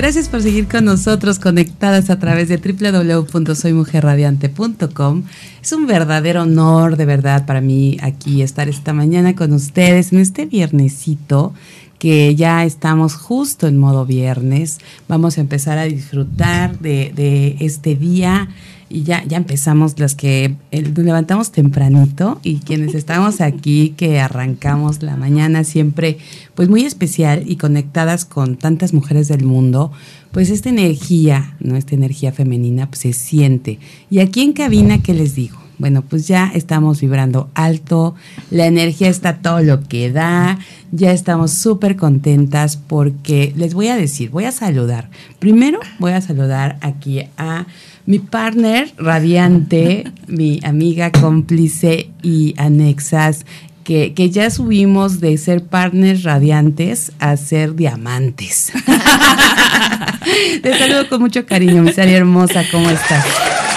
Gracias por seguir con nosotros conectadas a través de www.soymujerradiante.com. Es un verdadero honor, de verdad, para mí aquí estar esta mañana con ustedes en este viernesito que ya estamos justo en modo viernes. Vamos a empezar a disfrutar de, de este día y ya, ya empezamos las que levantamos tempranito y quienes estamos aquí que arrancamos la mañana siempre pues muy especial y conectadas con tantas mujeres del mundo, pues esta energía, ¿no? Esta energía femenina pues, se siente. Y aquí en cabina, ¿qué les digo? Bueno, pues ya estamos vibrando alto, la energía está todo lo que da, ya estamos súper contentas porque les voy a decir, voy a saludar. Primero voy a saludar aquí a mi partner radiante, mi amiga cómplice y anexas, que, que, ya subimos de ser partners radiantes a ser diamantes. Te saludo con mucho cariño, mi Sari hermosa, ¿cómo estás?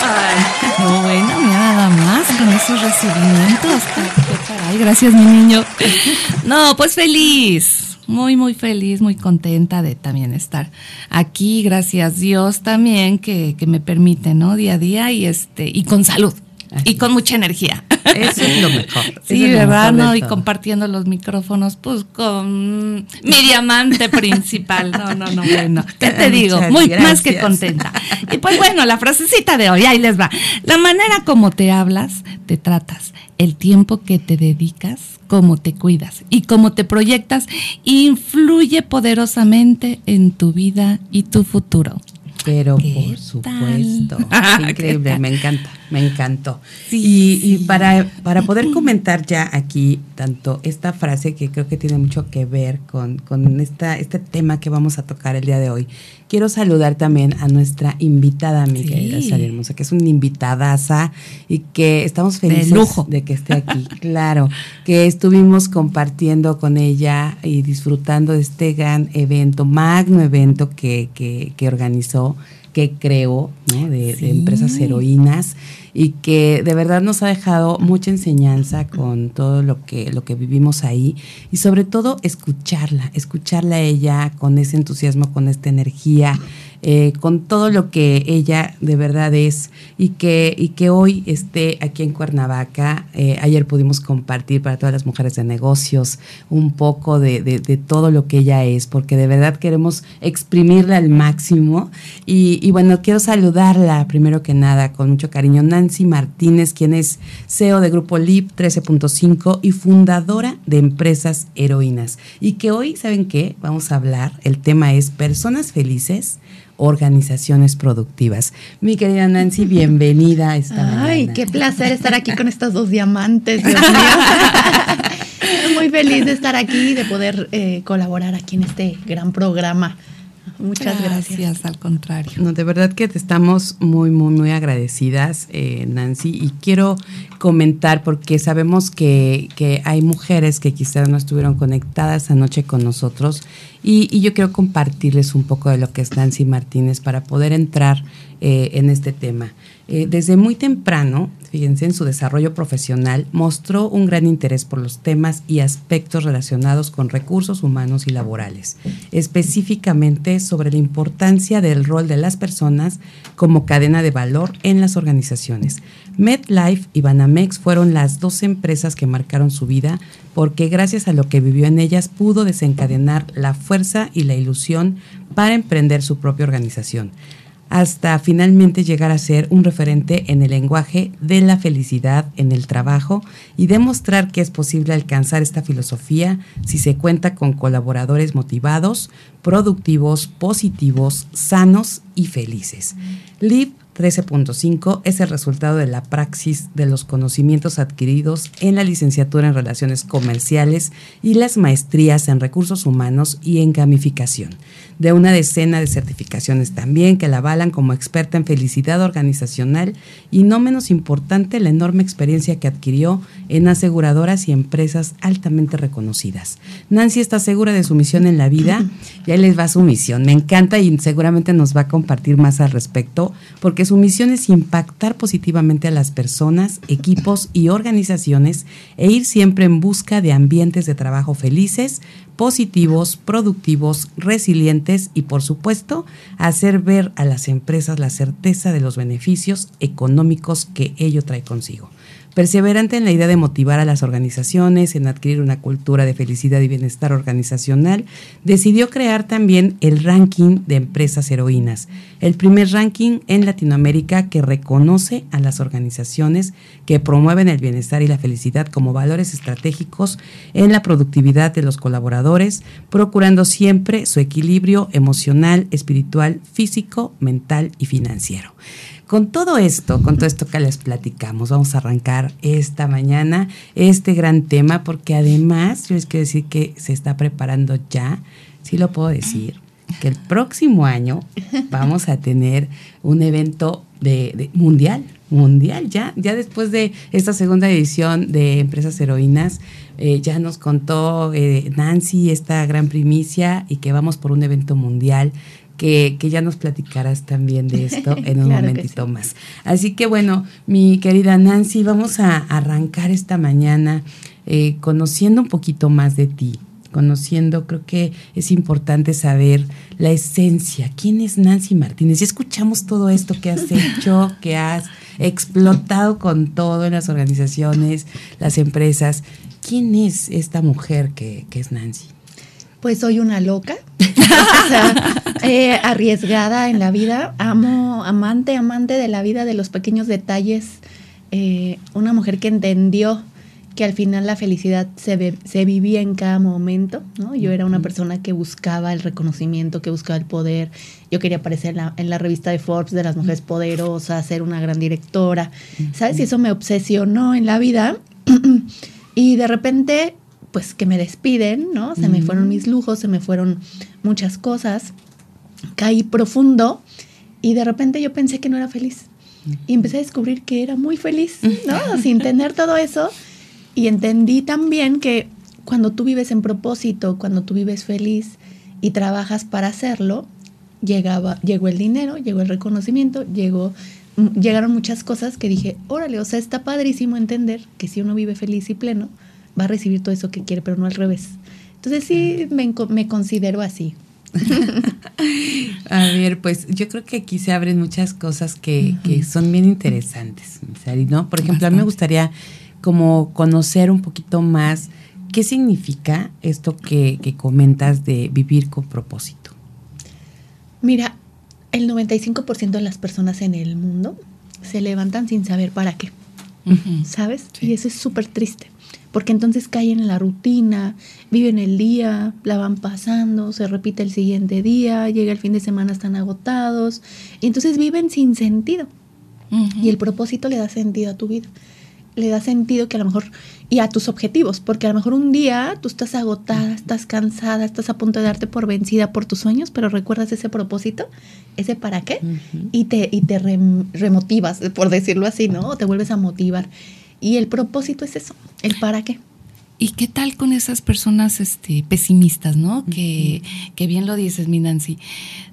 Ay, no, bueno, nada más con esos recibimientos. Ay, gracias, mi niño. No, pues feliz muy, muy feliz, muy contenta de también estar aquí. Gracias Dios también que, que me permite, ¿no? Día a día y este, y con salud. Y con mucha energía. Eso es lo mejor. Sí, ¿verdad? ¿No? Y compartiendo los micrófonos, pues con mi diamante principal. No, no, no, bueno. ¿Qué te digo? Muy más que contenta. Y pues bueno, la frasecita de hoy, ahí les va. La manera como te hablas, te tratas, el tiempo que te dedicas, cómo te cuidas y cómo te proyectas, influye poderosamente en tu vida y tu futuro. Pero por supuesto, increíble, me encanta, me encantó. y, y para, para, poder comentar ya aquí tanto esta frase que creo que tiene mucho que ver con, con esta, este tema que vamos a tocar el día de hoy, quiero saludar también a nuestra invitada, mi querida Sara Hermosa, que es una invitadaza y que estamos felices de, lujo. de que esté aquí. claro, que estuvimos compartiendo con ella y disfrutando de este gran evento, magno evento que, que, que organizó que creó ¿no? de, sí. de, empresas heroínas y que de verdad nos ha dejado mucha enseñanza con todo lo que, lo que vivimos ahí y sobre todo escucharla, escucharla a ella con ese entusiasmo, con esta energía, eh, con todo lo que ella de verdad es y que, y que hoy esté aquí en Cuernavaca. Eh, ayer pudimos compartir para todas las mujeres de negocios un poco de, de, todo lo que ella es, porque de verdad queremos exprimirla al máximo. Y, y, bueno, quiero saludarla primero que nada con mucho cariño. Nancy Martínez, quien es CEO de Grupo LIP 13.5 y fundadora de Empresas Heroínas. Y que hoy, ¿saben qué? Vamos a hablar, el tema es personas felices organizaciones productivas. Mi querida Nancy, bienvenida a esta Ay, mañana. qué placer estar aquí con estos dos diamantes, Dios mío. Muy feliz de estar aquí, de poder eh, colaborar aquí en este gran programa. Muchas gracias. gracias. al contrario. No, de verdad que te estamos muy, muy, muy agradecidas, eh, Nancy, y quiero comentar porque sabemos que, que, hay mujeres que quizás no estuvieron conectadas anoche con nosotros y, yo quiero compartirles un poco de lo que es Nancy Martínez para poder entrar eh, en este tema. Eh, desde muy temprano, fíjense, en su desarrollo profesional, mostró un gran interés por los temas y aspectos relacionados con recursos humanos y laborales, específicamente sobre la importancia del rol de las personas como cadena de valor en las organizaciones. MedLife y Banamex fueron las dos empresas que marcaron su vida porque gracias a lo que vivió en ellas pudo desencadenar la fuerza y la ilusión para emprender su propia organización hasta finalmente llegar a ser un referente en el lenguaje de la felicidad en el trabajo y demostrar que es posible alcanzar esta filosofía si se cuenta con colaboradores motivados, productivos, positivos, sanos y felices. Live 13.5 es el resultado de la praxis de los conocimientos adquiridos en la licenciatura en Relaciones Comerciales y las maestrías en Recursos Humanos y en Gamificación, de una decena de certificaciones también que la avalan como experta en felicidad organizacional y no menos importante la enorme experiencia que adquirió en aseguradoras y empresas altamente reconocidas. Nancy está segura de su misión en la vida y ahí les va su misión. Me encanta y seguramente nos va a compartir más al respecto porque su misión es impactar positivamente a las personas, equipos y organizaciones e ir siempre en busca de ambientes de trabajo felices, positivos, productivos, resilientes y por supuesto hacer ver a las empresas la certeza de los beneficios económicos que ello trae consigo. Perseverante en la idea de motivar a las organizaciones en adquirir una cultura de felicidad y bienestar organizacional, decidió crear también el ranking de empresas heroínas, el primer ranking en Latinoamérica que reconoce a las organizaciones que promueven el bienestar y la felicidad como valores estratégicos en la productividad de los colaboradores, procurando siempre su equilibrio emocional, espiritual, físico, mental y financiero. Con todo esto, con todo esto que les platicamos, vamos a arrancar esta mañana este gran tema porque además yo les quiero decir que se está preparando ya, sí lo puedo decir, que el próximo año vamos a tener un evento de, mundial, mundial ya, ya después de esta segunda edición de Empresas Heroínas, eh, ya nos contó eh, Nancy esta gran primicia y que vamos por un evento mundial que, ya nos platicarás también de esto en un momentito más. Así que bueno, mi querida Nancy, vamos a arrancar esta mañana eh, conociendo un poquito más de ti, conociendo, creo que es importante saber la esencia, quién es Nancy Martínez. Ya escuchamos todo esto que has hecho, que has explotado con todo en las organizaciones, las empresas. ¿Quién es esta mujer que, que es Nancy? Pues soy una loca, eh, arriesgada en la vida, amo, amante, amante de la vida, de los pequeños detalles, eh, una mujer que entendió que al final la felicidad se, se vivía en cada momento, ¿no? Yo era una persona que buscaba el reconocimiento, que buscaba el poder, yo quería aparecer en la, en la revista de Forbes de las mujeres poderosas, ser una gran directora, ¿sabes? Y eso me obsesionó en la vida. Y de repente pues que me despiden, ¿no? Se me fueron mis lujos, se me fueron muchas cosas, caí profundo y de repente yo pensé que no era feliz. Y empecé a descubrir que era muy feliz, ¿no? Sin tener todo eso. Y entendí también que cuando tú vives en propósito, cuando tú vives feliz y trabajas para hacerlo, llegaba, llegó el dinero, llegó el reconocimiento, llegó, llegaron muchas cosas que dije, órale, o sea, está padrísimo entender que si uno vive feliz y pleno, va a recibir todo eso que quiere, pero no al revés. Entonces sí me, me considero así. a ver, pues yo creo que aquí se abren muchas cosas que, que son bien interesantes, ¿no? Por ejemplo, a mí me gustaría como conocer un poquito más qué significa esto que, que comentas de vivir con propósito. Mira, el 95% de las personas en el mundo se levantan sin saber para qué, ¿sabes? Y eso es súper triste porque entonces caen en la rutina, viven el día, la van pasando, se repite el siguiente día, llega el fin de semana, están agotados, y entonces viven sin sentido. Y el propósito le da sentido a tu vida. Le da sentido que a lo mejor, y a tus objetivos, porque a lo mejor un día tú estás agotada, estás cansada, estás a punto de darte por vencida por tus sueños, pero recuerdas ese propósito, ese para qué, y te, y te remotivas, por decirlo así, ¿no? O te vuelves a motivar. Y el propósito es eso, el para qué. ¿Y qué tal con esas personas este, pesimistas, no? que, que, bien lo dices, mi Nancy.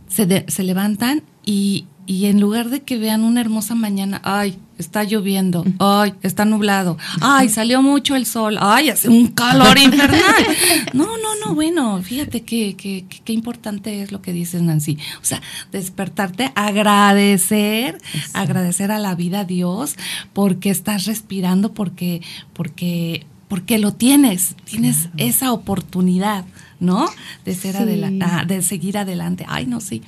Se, se levantan y, y en lugar de que vean una hermosa mañana, ay, está lloviendo, ay, está nublado, ay, salió mucho el sol, ay, hace un calor infernal. No, no, no, bueno, fíjate qué que, qué importante es lo que dices, Nancy. O sea, despertarte, agradecer, agradecer a la vida, a Dios, porque estás respirando, porque, porque, porque lo tienes, tienes esa oportunidad, ¿no? De ser ah, de seguir adelante. Ay, no, sí.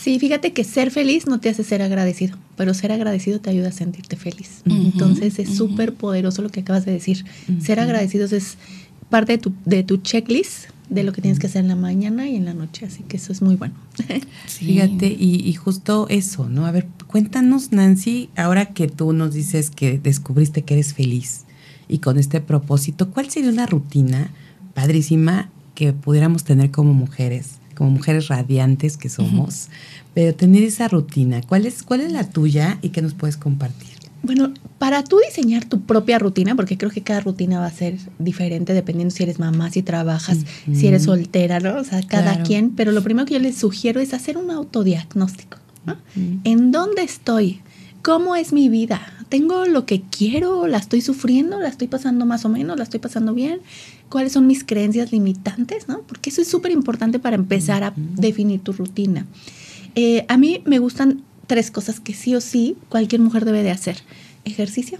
Sí, fíjate que ser feliz no te hace ser agradecido, pero ser agradecido te ayuda a sentirte feliz. Entonces es súper poderoso lo que acabas de decir. Ser agradecidos es parte de tu, de tu checklist de lo que tienes que hacer en la mañana y en la noche, así que eso es muy bueno. Fíjate, y, y, justo eso, ¿no? A ver, cuéntanos, Nancy, ahora que tú nos dices que descubriste que eres feliz y con este propósito, ¿cuál sería una rutina padrísima que pudiéramos tener como mujeres? Como mujeres radiantes que somos, pero tener esa rutina, ¿cuál es, ¿cuál es la tuya y qué nos puedes compartir? Bueno, para tú diseñar tu propia rutina, porque creo que cada rutina va a ser diferente dependiendo si eres mamá, si trabajas, si eres soltera, ¿no? O sea, cada quien, pero lo primero que yo les sugiero es hacer un autodiagnóstico. ¿En dónde estoy? ¿Cómo es mi vida? ¿Tengo lo que quiero? ¿La estoy sufriendo? ¿La estoy pasando más o menos? ¿La estoy pasando bien? ¿Cuáles son mis creencias limitantes? ¿no? Porque eso es súper importante para empezar a definir tu rutina. Eh, a mí me gustan tres cosas que sí o sí cualquier mujer debe de hacer. Ejercicio.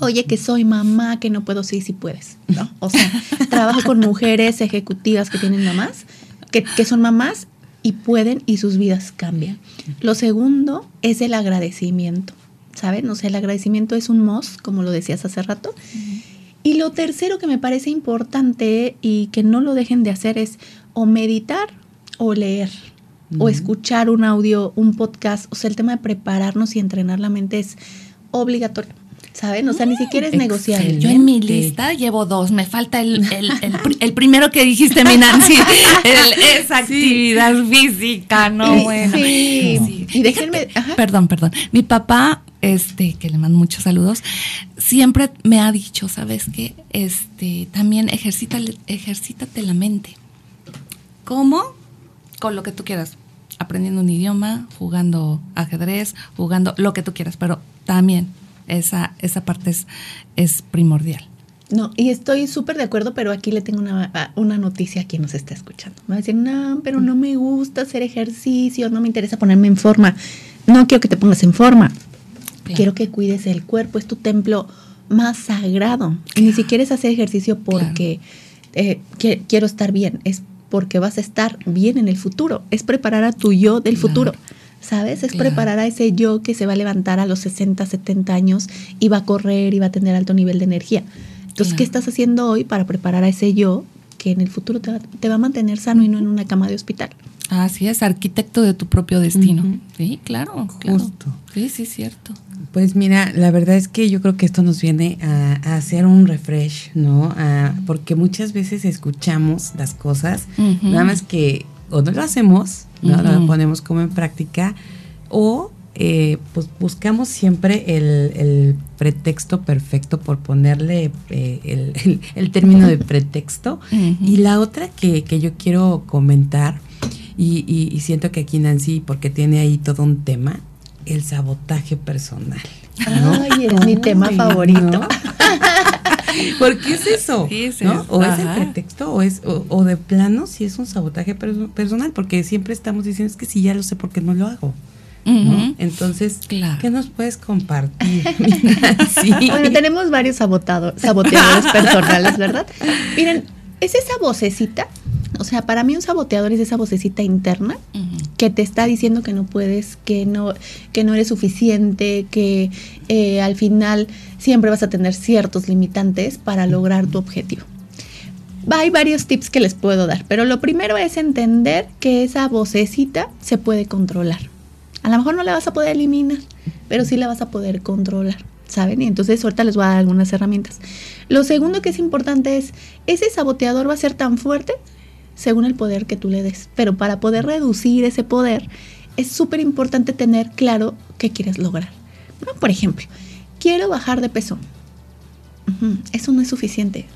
Oye, que soy mamá, que no puedo, sí, sí puedes, ¿no? O sea, trabajo con mujeres ejecutivas que tienen mamás, que, que son mamás y pueden y sus vidas cambian. Lo segundo es el agradecimiento, ¿saben? O sea, el agradecimiento es un mos, como lo decías hace rato. Y lo tercero que me parece importante y que no lo dejen de hacer es o meditar o leer o escuchar un audio, un podcast. O sea, el tema de prepararnos y entrenar la mente es obligatorio. ¿Saben? O sea, ni siquiera es negociable. Yo en mi lista llevo dos. Me falta el, el, primero que dijiste, mi Nancy. esa actividad física, ¿no? bueno. Sí. Y déjenme. Perdón, perdón. Mi papá, este, que le mando muchos saludos, siempre me ha dicho, ¿sabes qué? Este, también ejercita, ejercítate la mente. ¿Cómo? Con lo que tú quieras aprendiendo un idioma, jugando ajedrez, jugando lo que tú quieras, pero también esa, esa parte es, es primordial. No, y estoy súper de acuerdo, pero aquí le tengo una, una, noticia a quien nos está escuchando. Me va a decir, no, pero no me gusta hacer ejercicio, no me interesa ponerme en forma. No quiero que te pongas en forma. Quiero que cuides el cuerpo, es tu templo más sagrado. Y ni siquiera es hacer ejercicio porque eh, quiero estar bien, es porque vas a estar bien en el futuro. Es preparar a tu yo del futuro. ¿Sabes? Es preparar a ese yo que se va a levantar a los 60, 70 años y va a correr y va a tener alto nivel de energía. Entonces, ¿qué estás haciendo hoy para preparar a ese yo que en el futuro te va, a mantener sano y no en una cama de hospital? Así es, arquitecto de tu propio destino. Sí, claro, Justo. Sí, sí, cierto. Pues mira, la verdad es que yo creo que esto nos viene a, hacer un refresh, ¿no? porque muchas veces escuchamos las cosas, nada más que o no lo hacemos, no lo ponemos como en práctica, o eh, pues buscamos siempre el, pretexto perfecto por ponerle eh, el, término de pretexto. Y la otra que, que yo quiero comentar, y, y, siento que aquí Nancy, porque tiene ahí todo un tema, el sabotaje personal. Ay, es mi tema favorito. ¿Por qué es eso? O es el pretexto, o es, o, de plano si es un sabotaje personal, porque siempre estamos diciendo es que si ya lo sé, porque no lo hago? Entonces, ¿qué nos puedes compartir? Bueno, tenemos varios saboteadores personales, ¿verdad? Miren, es esa vocecita o sea, para mí un saboteador es esa vocecita interna que te está diciendo que no puedes, que no, que no eres suficiente, que eh, al final siempre vas a tener ciertos limitantes para lograr tu objetivo. Hay varios tips que les puedo dar, pero lo primero es entender que esa vocecita se puede controlar. A lo mejor no la vas a poder eliminar, pero sí la vas a poder controlar. ¿Saben? Y entonces ahorita les voy a dar algunas herramientas. Lo segundo que es importante es, ese saboteador va a ser tan fuerte según el poder que tú le des. Pero para poder reducir ese poder, es súper importante tener claro qué quieres lograr. Por ejemplo, quiero bajar de peso. Eso no es suficiente.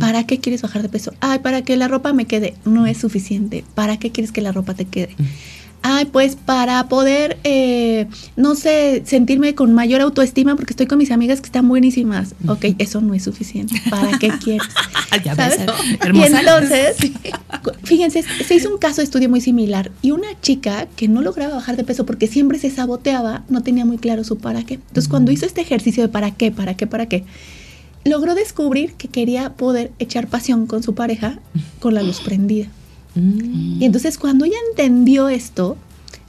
¿Para qué quieres bajar de peso? Ay, para que la ropa me quede. No es suficiente. ¿Para qué quieres que la ropa te quede? Ay, pues para poder, eh, no sé, sentirme con mayor autoestima porque estoy con mis amigas que están buenísimas. Ok, eso no es suficiente. ¿Para qué quieres? ¿Sabes? Y entonces, fíjense, se hizo un caso de estudio muy similar y una chica que no lograba bajar de peso porque siempre se saboteaba, no tenía muy claro su para qué. Entonces, cuando hizo este ejercicio de para qué, para qué, para qué, logró descubrir que quería poder echar pasión con su pareja con la luz prendida. Mm. Y entonces cuando ella entendió esto,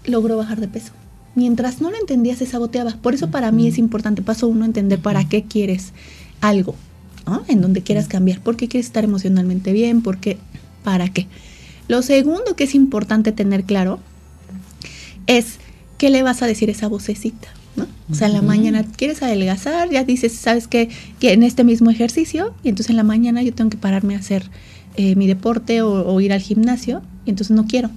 logró bajar de peso. Mientras no lo entendía, se saboteaba. Por eso para mí es importante, paso uno, entender para qué quieres algo, en donde quieras cambiar, por qué quieres estar emocionalmente bien, por qué, para qué. Lo segundo que es importante tener claro es qué le vas a decir a esa vocecita. ¿no? O sea, en la mañana quieres adelgazar, ya dices, sabes que, que en este mismo ejercicio, y entonces en la mañana yo tengo que pararme a hacer eh, mi deporte o, ir al gimnasio y entonces no quiero.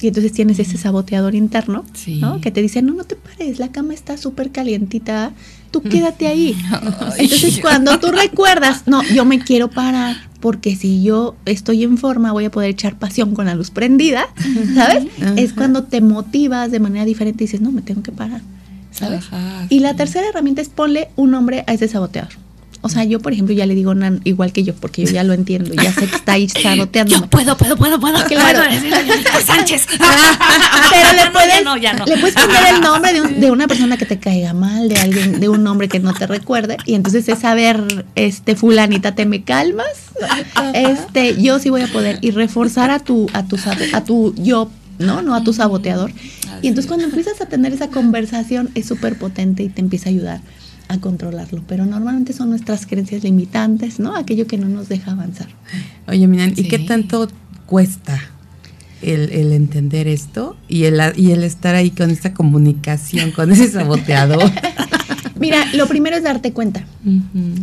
Y entonces tienes ese saboteador interno, ¿no? Que te dice, no, no te pares, la cama está súper calientita, tú quédate ahí. entonces cuando tú recuerdas, no, yo me quiero parar, porque si yo estoy en forma voy a poder echar pasión con la luz prendida, ¿sabes? Es cuando te motivas de manera diferente y dices, no, me tengo que parar, ¿sabes? y la tercera herramienta es ponle un nombre a ese saboteador. O sea, yo, por ejemplo, ya le digo Nan, igual que yo, porque yo ya lo entiendo, ya sé que está ahí saboteando. Yo puedo, puedo, puedo, puedo. Claro. Puedo Sánchez. Pero le puedes, no, ya no. le puedes poner el nombre de, de, una persona que te caiga mal, de alguien, de un nombre que no te recuerde. Y entonces es saber, este, fulanita, ¿te me calmas? Este, yo sí voy a poder. Y reforzar a tu, a tu, a tu yo, ¿no? No a tu saboteador. Y entonces cuando empiezas a tener esa conversación es súper potente y te empieza a ayudar a controlarlo, pero normalmente son nuestras creencias limitantes, ¿no? Aquello que no nos deja avanzar. Oye, Minan, ¿y qué tanto cuesta el, entender esto y el, y el estar ahí con esta comunicación, con ese saboteador? Mira, lo primero es darte cuenta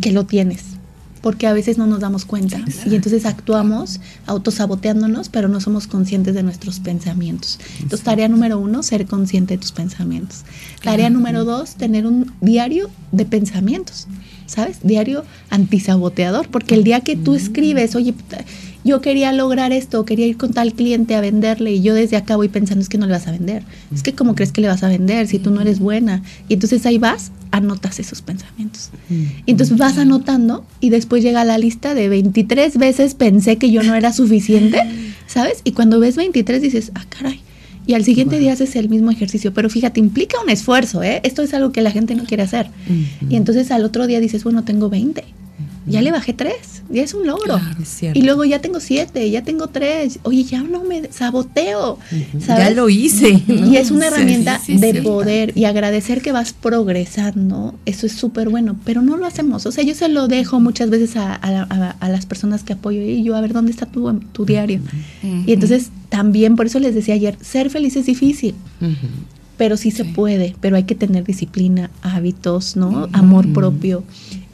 que lo tienes porque a veces no nos damos cuenta y entonces actuamos autosaboteándonos, pero no somos conscientes de nuestros pensamientos. Entonces, tarea número uno, ser consciente de tus pensamientos. Tarea número dos, tener un diario de pensamientos, ¿sabes? Diario antisaboteador, porque el día que tú escribes, oye, yo quería lograr esto, quería ir con tal cliente a venderle y yo desde acá voy pensando es que no le vas a vender. Es que como crees que le vas a vender si tú no eres buena. Y entonces ahí vas, anotas esos pensamientos. Y entonces vas anotando y después llega la lista de 23 veces pensé que yo no era suficiente, ¿sabes? Y cuando ves 23 dices, ah, caray. Y al siguiente día haces el mismo ejercicio, pero fíjate, implica un esfuerzo, ¿eh? Esto es algo que la gente no quiere hacer. Y entonces al otro día dices, bueno, tengo 20 ya le bajé tres, ya es un logro. y luego ya tengo siete, ya tengo tres. Oye, ya no me saboteo. Ya lo hice. Y es una herramienta de poder y agradecer que vas progresando. Eso es súper bueno, pero no lo hacemos. O sea, yo se lo dejo muchas veces a, las personas que apoyo y yo, a ver, ¿dónde está tu, tu diario? Y entonces también, por eso les decía ayer, ser feliz es difícil pero sí se puede, pero hay que tener disciplina, hábitos, ¿no? Amor propio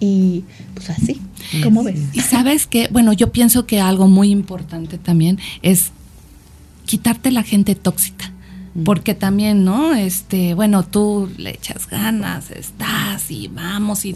y pues así, ¿cómo ves? Y sabes que, bueno, yo pienso que algo muy importante también es quitarte la gente tóxica porque también, ¿no? Este, bueno, tú le echas ganas, estás y vamos y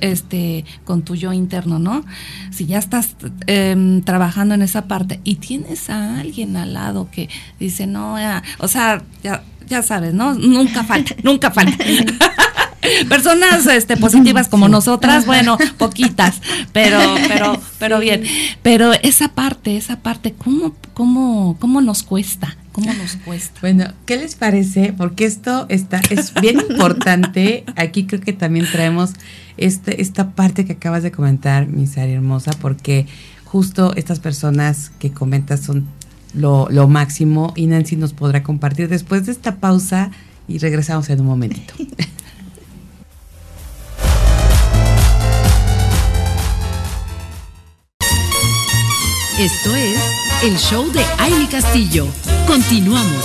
este con tu yo interno, ¿no? Si ya estás em, trabajando en esa parte y tienes a alguien al lado que dice, no, o sea, ya ya sabes, ¿no? Nunca falta, nunca falta. Personas este, positivas como nosotras, bueno, poquitas, pero, pero, pero bien. Pero esa parte, esa parte, ¿cómo, cómo, cómo nos cuesta? ¿Cómo nos cuesta? Bueno, ¿qué les parece? Porque esto está, es bien importante. Aquí creo que también traemos este, esta parte que acabas de comentar, mi Sari hermosa, porque justo estas personas que comentas son lo, lo máximo y Nancy nos podrá compartir después de esta pausa y regresamos en un momentito. Esto es el show de Aile Castillo. Continuamos.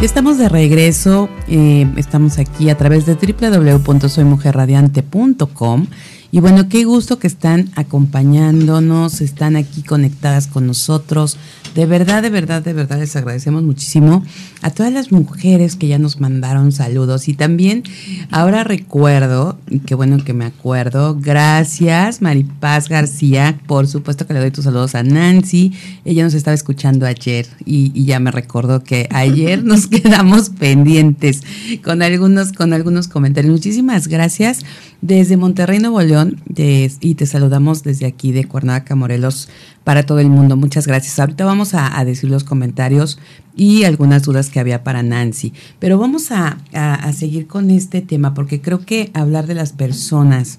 Estamos de regreso, eh, estamos aquí a través de www.soymujerradiante.com y bueno, qué gusto que están acompañándonos, están aquí conectadas con nosotros. De verdad, de verdad, de verdad les agradecemos muchísimo a todas las mujeres que ya nos mandaron saludos. Y también ahora recuerdo, y qué bueno que me acuerdo, gracias Maripaz García, por supuesto que le doy tus saludos a Nancy. Ella nos estaba escuchando ayer y, y ya me recordó que ayer nos quedamos pendientes con algunos, con algunos comentarios. Muchísimas gracias desde Monterrey, Nuevo León, y te saludamos desde aquí de Cuernavaca, Morelos, para todo el mundo. Muchas gracias. Ahorita vamos a, decir los comentarios y algunas dudas que había para Nancy, pero vamos a, seguir con este tema porque creo que hablar de las personas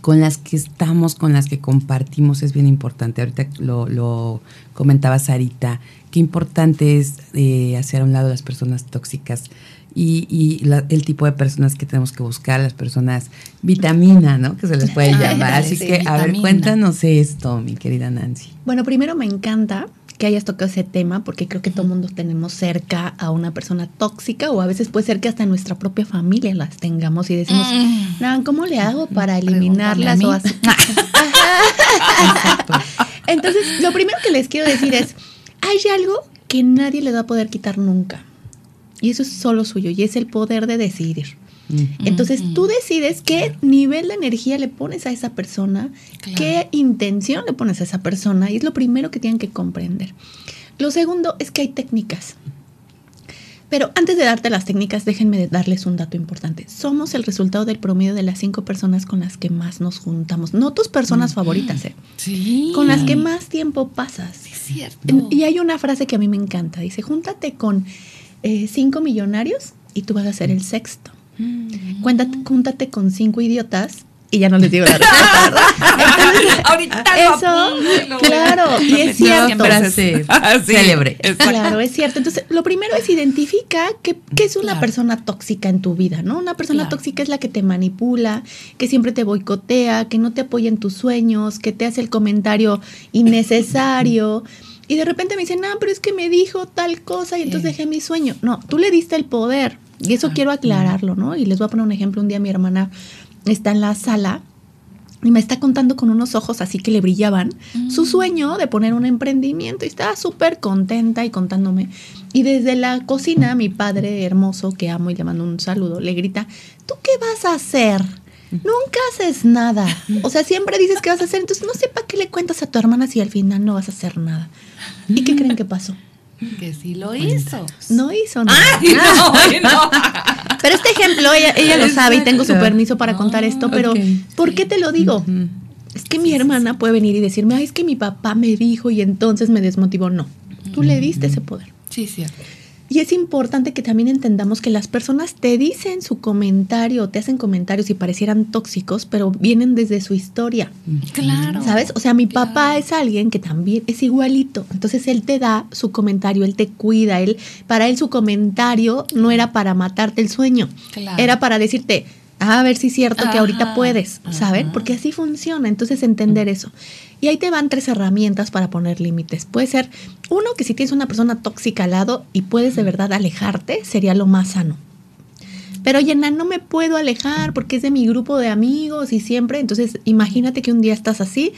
con las que estamos, con las que compartimos es bien importante. Ahorita lo, lo comentaba Sarita, qué importante es eh, hacer a un lado las personas tóxicas y, el tipo de personas que tenemos que buscar, las personas vitamina, ¿no? Que se les puede llamar. Así que, a ver, cuéntanos esto, mi querida Nancy. Bueno, primero me encanta que hayas tocado ese tema porque creo que todo mundo tenemos cerca a una persona tóxica o a veces puede ser que hasta nuestra propia familia las tengamos y decimos, mm. ¿cómo le hago para eliminarlas o así? Entonces, lo primero que les quiero decir es, hay algo que nadie le va a poder quitar nunca. Y eso es solo suyo y es el poder de decidir. Entonces tú decides qué nivel de energía le pones a esa persona, qué intención le pones a esa persona, y es lo primero que tienen que comprender. Lo segundo es que hay técnicas. Pero antes de darte las técnicas, déjenme darles un dato importante. Somos el resultado del promedio de las cinco personas con las que más nos juntamos. No tus personas favoritas, ¿eh? Sí. Con las que más tiempo pasas. Sí, es cierto. Y hay una frase que a mí me encanta. Dice, júntate con eh, cinco millonarios y tú vas a ser el sexto. Mm. Cuéntate, júntate con cinco idiotas y ya no les digo la respuesta, ¿verdad? Ahorita eso, claro, y es cierto. Ah, célebre. Claro, es cierto. Entonces, lo primero es identifica qué, es una persona tóxica en tu vida, ¿no? Una persona tóxica es la que te manipula, que siempre te boicotea, que no te apoya en tus sueños, que te hace el comentario innecesario. Y de repente me dicen, no, pero es que me dijo tal cosa y entonces dejé mi sueño. No, tú le diste el poder. Y eso quiero aclararlo, ¿no? Y les voy a poner un ejemplo. Un día mi hermana está en la sala y me está contando con unos ojos así que le brillaban su mm. sueño de poner un emprendimiento y estaba súper contenta y contándome. Y desde la cocina, mi padre hermoso, que amo y le mando un saludo, le grita, ¿tú qué vas a hacer? Nunca haces nada. O sea, siempre dices que vas a hacer, entonces no sé para qué le cuentas a tu hermana si al final no vas a hacer nada. ¿Y qué creen que pasó? Que sí lo hizo. No hizo nada. no, Pero este ejemplo, ella, lo sabe y tengo su permiso para contar esto, pero ¿por qué te lo digo? Es que mi hermana puede venir y decirme, ay, es que mi papá me dijo y entonces me desmotivó. No, tú le diste ese poder. Sí, cierto. Y es importante que también entendamos que las personas te dicen su comentario, te hacen comentarios y parecieran tóxicos, pero vienen desde su historia. Claro. ¿Sabes? O sea, mi papá es alguien que también es igualito. Entonces él te da su comentario, él te cuida, él para él su comentario no era para matarte el sueño, era para decirte, a ver si es cierto que ahorita puedes, ¿saben? Porque así funciona, entonces entender eso. Y ahí te van tres herramientas para poner límites. Puede ser, uno, que si tienes una persona tóxica al lado y puedes de verdad alejarte, sería lo más sano. Pero Yena, no me puedo alejar porque es de mi grupo de amigos y siempre. Entonces, imagínate que un día estás así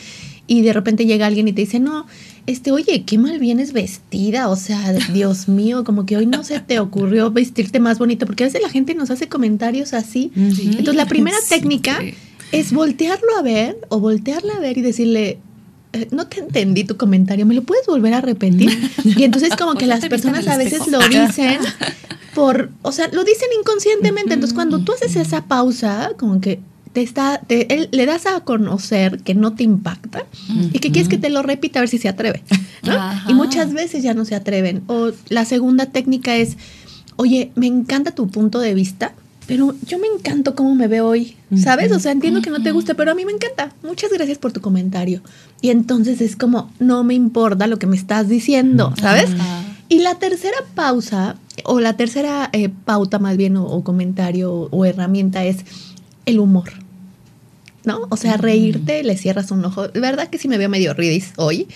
y de repente llega alguien y te dice, no, este, oye, qué mal vienes vestida, o sea, Dios mío, como que hoy no se te ocurrió vestirte más bonito, porque a veces la gente nos hace comentarios así. Entonces, la primera técnica es voltearlo a ver o voltearla a ver y decirle, eh, no te entendí tu comentario, ¿me lo puedes volver a repetir? Y entonces como que las personas a veces lo dicen por, o sea, lo dicen inconscientemente, entonces cuando tú haces esa pausa, como que te está, le das a conocer que no te impacta y que quieres que te lo repita a ver si se atreve. Y muchas veces ya no se atreven. O la segunda técnica es, oye, me encanta tu punto de vista, pero yo me encanto cómo me veo hoy, ¿sabes? O sea, entiendo que no te guste, pero a mí me encanta. Muchas gracias por tu comentario. Y entonces es como, no me importa lo que me estás diciendo, ¿sabes? Y la tercera pausa, o la tercera eh, pauta más bien, o, comentario o herramienta es el humor. ¿no? O sea, reírte, le cierras un ojo. Verdad que sí me veo medio ridis hoy,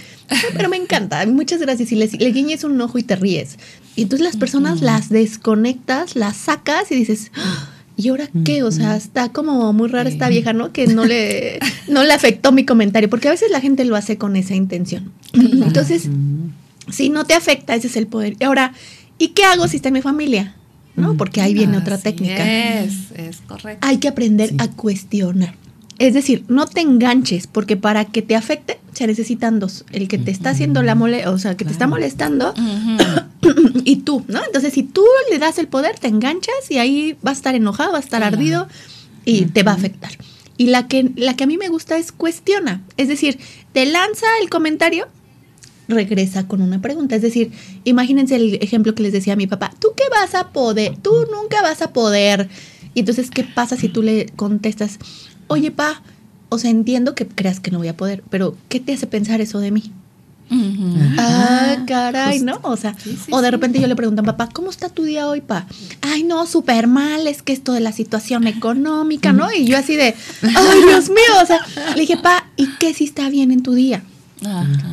pero me encanta. Muchas gracias. Y le, le guiñes un ojo y te ríes. Y entonces las personas las desconectas, las sacas y dices, ah, ¿y ahora qué? O sea, está como muy rara esta vieja, ¿no? Que no le, no le afectó mi comentario, porque a veces la gente lo hace con esa intención. Entonces, si no te afecta, ese es el poder. Y ahora, ¿y qué hago si está en mi familia? ¿No? Porque ahí viene otra técnica. Es, es correcto. Hay que aprender a cuestionar. Es decir, no te enganches, porque para que te afecte se necesitan dos. El que te está haciendo la mole, o sea, que te está molestando, y tú, ¿no? Entonces, si tú le das el poder, te enganchas y ahí va a estar enojado, va a estar ardido y te va a afectar. Y la que, la que a mí me gusta es cuestiona. Es decir, te lanza el comentario, regresa con una pregunta. Es decir, imagínense el ejemplo que les decía a mi papá, ¿tú qué vas a poder? Tú nunca vas a poder. Y entonces, ¿qué pasa si tú le contestas, oye, pa, o sea, entiendo que creas que no voy a poder, pero ¿qué te hace pensar eso de mí? Ah, caray, ¿no? O sea, o de repente yo le pregunto a papá, ¿cómo está tu día hoy, pa? Ay, no, súper mal, es que esto de la situación económica, ¿no? Y yo así de, ay, Dios mío, o sea, le dije, pa, ¿y qué si está bien en tu día?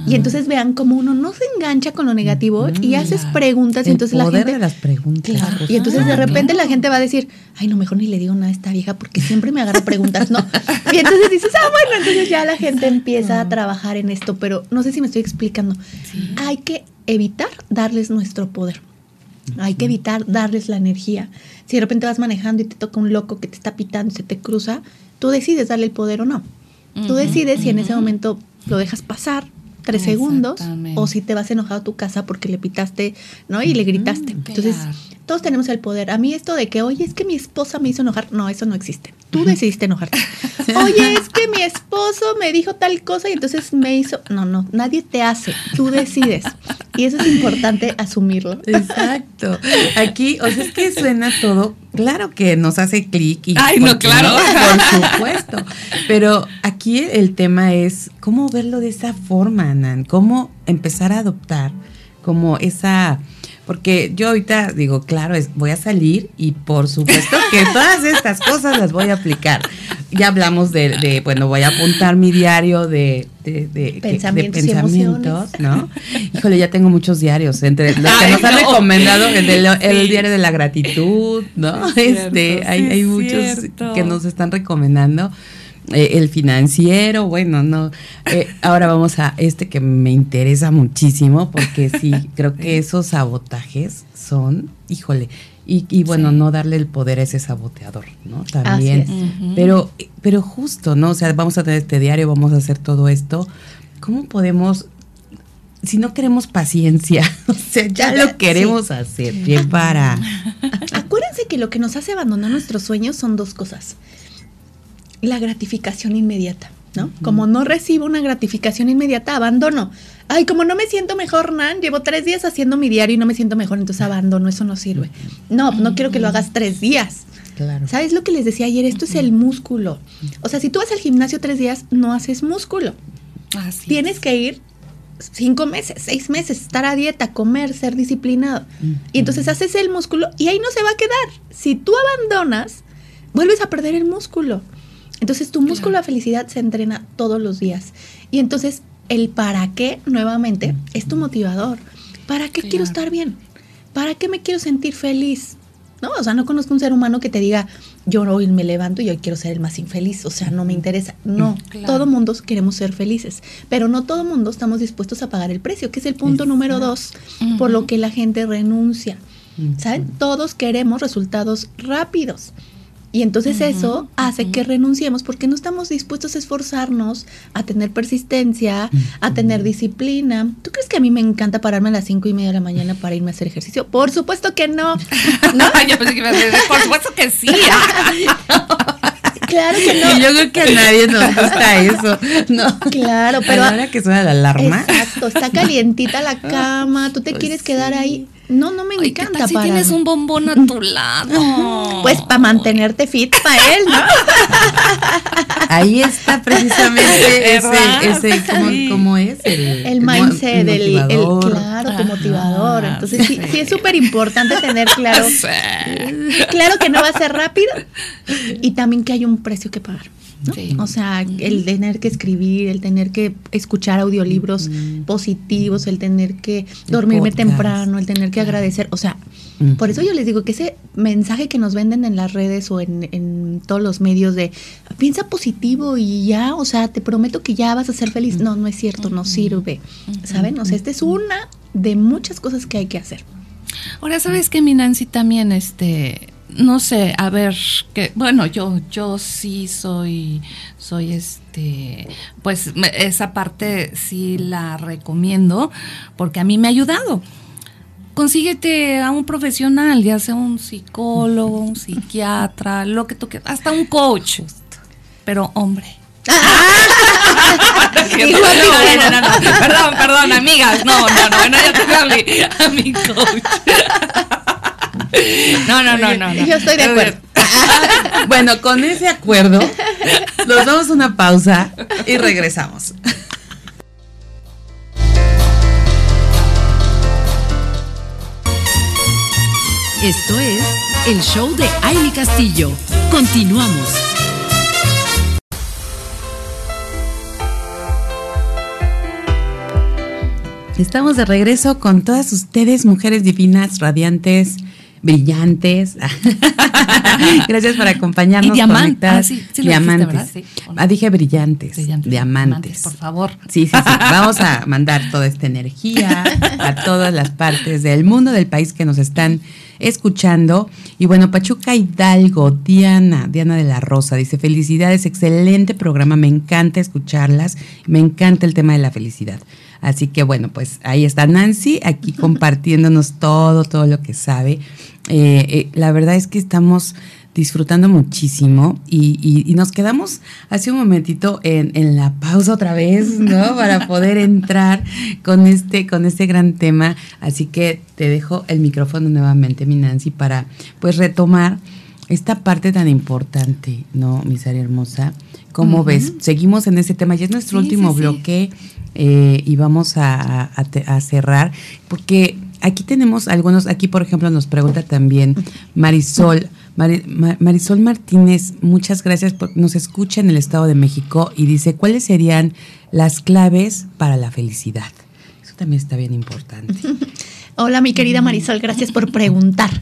Y entonces vean cómo uno no se engancha con lo negativo y haces preguntas y entonces la gente de las preguntas. y entonces de repente la gente va a decir, "Ay, no, mejor ni le digo nada a esta vieja porque siempre me agarra preguntas", ¿no? Y entonces dices, "Ah, bueno, entonces ya la gente empieza a trabajar en esto, pero no sé si me estoy explicando. Hay que evitar darles nuestro poder. Hay que evitar darles la energía. Si de repente vas manejando y te toca un loco que te está pitando y se te cruza, tú decides darle el poder o no. Tú decides si en ese momento lo dejas pasar tres segundos o si te vas enojado a tu casa porque le pitaste, ¿no? Y le gritaste. Entonces, todos tenemos el poder. A mí esto de que, oye, es que mi esposa me hizo enojar, no, eso no existe. Tú decidiste enojarte. Oye, es que mi esposo me dijo tal cosa y entonces me hizo, no, no, nadie te hace, tú decides. Y eso es importante asumirlo. Exacto. Aquí, o sea, es que suena todo, claro que nos hace clic y... Ay, no, claro. por supuesto. Pero aquí el tema es cómo verlo de esa forma, Nan, cómo empezar a adoptar como esa porque yo ahorita digo, claro, es, voy a salir y por supuesto que todas estas cosas las voy a aplicar. Ya hablamos de, bueno, voy a apuntar mi diario de, de, pensamientos, ¿no? Híjole, ya tengo muchos diarios, entre los que nos han recomendado, el, diario de la gratitud, ¿no? este, hay, hay muchos que nos están recomendando. Eh, el financiero, bueno, no. Eh, ahora vamos a este que me interesa muchísimo porque sí, creo que esos sabotajes son, híjole, y, bueno, no darle el poder a ese saboteador, ¿no? También. Pero, pero justo, ¿no? O sea, vamos a tener este diario, vamos a hacer todo esto. ¿Cómo podemos si no queremos paciencia, o sea, ya, lo queremos hacer, bien para. Acuérdense que lo que nos hace abandonar nuestros sueños son dos cosas la gratificación inmediata, ¿no? Como no recibo una gratificación inmediata, abandono. Ay, como no me siento mejor, Nan, llevo tres días haciendo mi diario y no me siento mejor, entonces abandono, eso no sirve. No, no quiero que lo hagas tres días. Claro. ¿Sabes lo que les decía ayer? Esto es el músculo. O sea, si tú vas al gimnasio tres días, no haces músculo. Así Tienes que ir cinco meses, seis meses, estar a dieta, comer, ser disciplinado. Y entonces haces el músculo y ahí no se va a quedar. Si tú abandonas, vuelves a perder el músculo. Entonces tu músculo de felicidad se entrena todos los días. Y entonces el para qué, nuevamente, es tu motivador. ¿Para qué quiero estar bien? ¿Para qué me quiero sentir feliz? ¿No? O sea, no conozco un ser humano que te diga, yo hoy me levanto y hoy quiero ser el más infeliz. O sea, no me interesa. No, todo mundo queremos ser felices, pero no todo mundo estamos dispuestos a pagar el precio, que es el punto número dos, por lo que la gente renuncia. ¿Saben? Todos queremos resultados rápidos. Y entonces eso hace que renunciemos porque no estamos dispuestos a esforzarnos, a tener persistencia, a tener disciplina. ¿Tú crees que a mí me encanta pararme a las cinco y media de la mañana para irme a hacer ejercicio? Por supuesto que no. ¿No? Yo pensé que iba a decir, por supuesto que sí. Claro que no. Y yo creo que a nadie nos gusta eso. No. Claro, pero. Ahora que suena la alarma. Exacto, está calientita la cama, tú te pues quieres quedar ahí. No, no me encanta. si tienes un bombón a tu lado. Pues para mantenerte fit para él, ¿no? Ahí está precisamente ese, ese ¿cómo, es? El, el mindset, el, el, claro, tu motivador. Entonces sí, sí es súper importante tener claro, claro que no va a ser rápido y también que hay un precio que pagar. O sea, el tener que escribir, el tener que escuchar audiolibros positivos, el tener que dormirme temprano, el tener que agradecer, o sea, por eso yo les digo que ese mensaje que nos venden en las redes o en, todos los medios de piensa positivo y ya, o sea, te prometo que ya vas a ser feliz, no, no es cierto, no sirve, ¿saben? O sea, esta es una de muchas cosas que hay que hacer. Ahora, ¿sabes que mi Nancy también, este no sé, a ver, que bueno, yo yo sí soy soy este pues esa parte sí la recomiendo porque a mí me ha ayudado. Consíguete a un profesional, ya sea un psicólogo, un psiquiatra, lo que tú quieras, hasta un coach. Pero hombre. perdón, perdón, amigas. No, no, no, no, ya tengo a mi, a mi coach. No, no, no, no, Yo estoy de acuerdo. bueno, con ese acuerdo, nos damos una pausa y regresamos. Esto es el show de Aile Castillo. Continuamos. Estamos de regreso con todas ustedes, mujeres divinas, radiantes, brillantes. Gracias por acompañarnos. Y diamantes. Ah, sí, sí diamantes. ah, dije brillantes. Diamantes. Por favor. Sí, sí, sí. Vamos a mandar toda esta energía a todas las partes del mundo, del país que nos están escuchando. Y bueno, Pachuca Hidalgo, Diana, Diana de la Rosa, dice, felicidades, excelente programa, me encanta escucharlas, me encanta el tema de la felicidad. Así que bueno, pues ahí está Nancy, aquí compartiéndonos todo, todo lo que sabe. Eh, eh, la verdad es que estamos disfrutando muchísimo y, nos quedamos hace un momentito en, en, la pausa otra vez, ¿no? Para poder entrar con este, con este gran tema. Así que te dejo el micrófono nuevamente, mi Nancy, para pues retomar esta parte tan importante, ¿no, misaria hermosa? ¿Cómo ves? Seguimos en ese tema, ya es nuestro último bloque eh, y vamos a, cerrar, porque aquí tenemos algunos, aquí por ejemplo nos pregunta también Marisol. Marisol Martínez, muchas gracias, nos escucha en el Estado de México y dice, ¿cuáles serían las claves para la felicidad? Eso también está bien importante. Hola, mi querida Marisol, gracias por preguntar.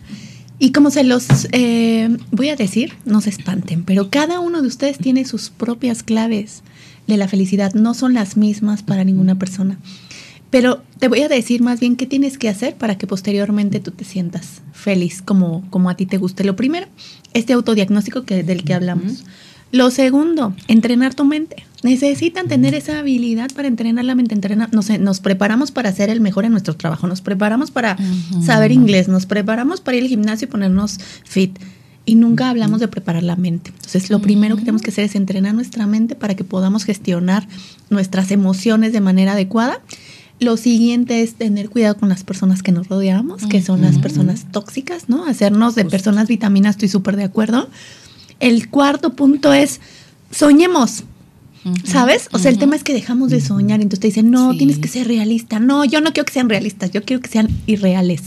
Y como se los eh, voy a decir, no se espanten, pero cada uno de ustedes tiene sus propias claves de la felicidad, no son las mismas para ninguna persona. Pero te voy a decir más bien qué tienes que hacer para que posteriormente tú te sientas feliz como, como a ti te guste. Lo primero, este autodiagnóstico que, del que hablamos. Lo segundo, entrenar tu mente. Necesitan tener esa habilidad para entrenar la mente. Entrenar, nos, nos preparamos para ser el mejor en nuestro trabajo, nos preparamos para saber inglés, nos preparamos para ir al gimnasio y ponernos fit. Y nunca hablamos de preparar la mente. Entonces, lo primero que tenemos que hacer es entrenar nuestra mente para que podamos gestionar nuestras emociones de manera adecuada lo siguiente es tener cuidado con las personas que nos rodeamos, que son las personas tóxicas, ¿no? Hacernos de personas vitaminas, estoy súper de acuerdo. El cuarto punto es, soñemos, ¿sabes? O sea, el tema es que dejamos de soñar, entonces te dicen, no, tienes que ser realista. No, yo no quiero que sean realistas, yo quiero que sean irreales.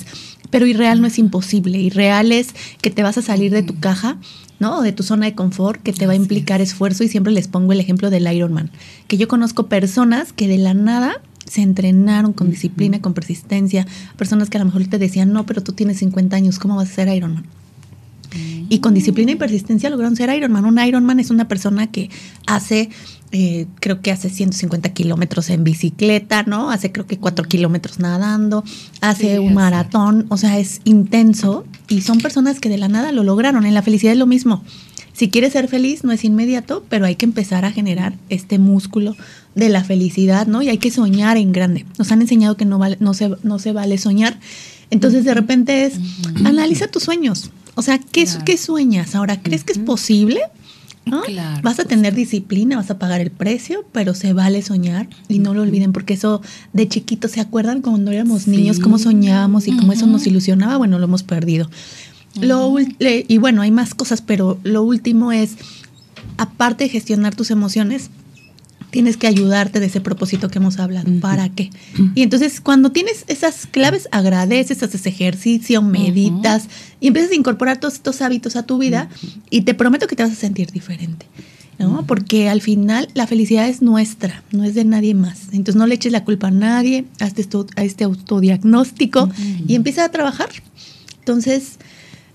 Pero irreal no es imposible, irreal es que te vas a salir de tu caja, ¿no? De tu zona de confort, que te va a implicar esfuerzo y siempre les pongo el ejemplo del Ironman, que yo conozco personas que de la nada se entrenaron con disciplina, con persistencia, personas que a lo mejor te decían, no, pero tú tienes 50 años, ¿cómo vas a ser Ironman? Y con disciplina y persistencia lograron ser Ironman. Un Ironman es una persona que hace, eh, creo que hace 150 kilómetros en bicicleta, ¿no? Hace creo que 4 kilómetros nadando, hace un maratón, o sea, es intenso. Y son personas que de la nada lo lograron. En la felicidad es lo mismo. Si quieres ser feliz, no es inmediato, pero hay que empezar a generar este músculo de la felicidad, ¿no? Y hay que soñar en grande. Nos han enseñado que no, vale, no, se, no se vale soñar. Entonces, de repente es, analiza tus sueños. O sea, ¿qué, ¿qué sueñas? Ahora, ¿crees que es posible? ¿No? vas a tener disciplina, vas a pagar el precio, pero se vale soñar y no lo olviden porque eso de chiquito, ¿se acuerdan cuando éramos niños cómo soñábamos y cómo eso nos ilusionaba? Bueno, lo hemos perdido. Lo, y bueno, hay más cosas, pero lo último es, aparte de gestionar tus emociones, tienes que ayudarte de ese propósito que hemos hablado. ¿Para qué? Y entonces, cuando tienes esas claves, agradeces, haces ejercicio, meditas y empiezas a incorporar todos estos hábitos a tu vida y te prometo que te vas a sentir diferente. ¿no? Porque al final la felicidad es nuestra, no es de nadie más. Entonces no le eches la culpa a nadie, hazte esto, a este autodiagnóstico y empieza a trabajar. Entonces,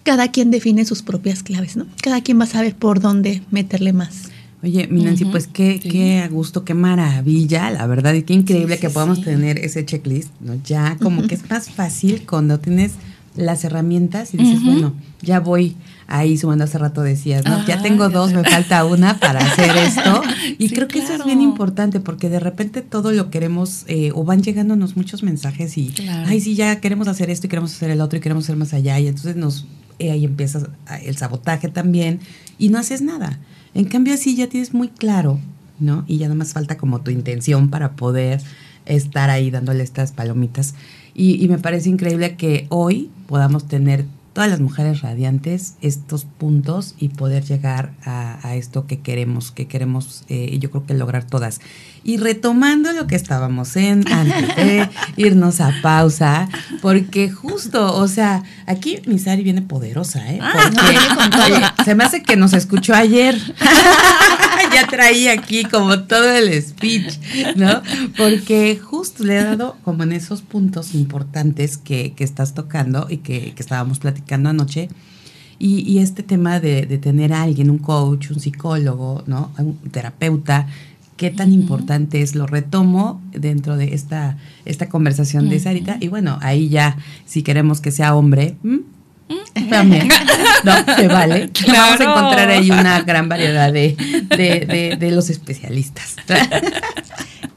cada quien define sus propias claves, ¿no? Cada quien va a saber por dónde meterle más. Oye, mi Nancy, pues qué, qué a gusto, qué maravilla, la verdad, y qué increíble que podamos tener ese checklist, ¿no? Ya como que es más fácil cuando tienes las herramientas y dices, bueno, ya voy ahí sumando hace rato decías, ¿no? ya tengo dos, me falta una para hacer esto. Y creo que eso es bien importante porque de repente todo lo queremos, eh, o van llegándonos muchos mensajes y, ay, sí, ya queremos hacer esto y queremos hacer el otro y queremos ir más allá. Y entonces nos eh, ahí empieza el sabotaje también y no haces nada. En cambio así ya tienes muy claro, ¿no? Y ya nada más falta como tu intención para poder estar ahí dándole estas palomitas. Y, me parece increíble que hoy podamos tener todas las mujeres radiantes estos puntos y poder llegar a, esto que queremos, que queremos, eh, yo creo que lograr todas. Y retomando lo que estábamos en antes de irnos a pausa, porque justo, o sea, aquí Misari viene poderosa, ¿eh? Ah, porque se me hace que nos escuchó ayer. ya traía aquí como todo el speech, ¿no? Porque justo le he dado como en esos puntos importantes que, estás tocando y que, estábamos platicando anoche. Y, este tema de, de, tener a alguien, un coach, un psicólogo, ¿no? Un terapeuta qué tan importante es, lo retomo dentro de esta, esta conversación de Sarita. Y bueno, ahí ya, si queremos que sea hombre, también, no, se vale. Vamos a encontrar ahí una gran variedad de, de, de los especialistas.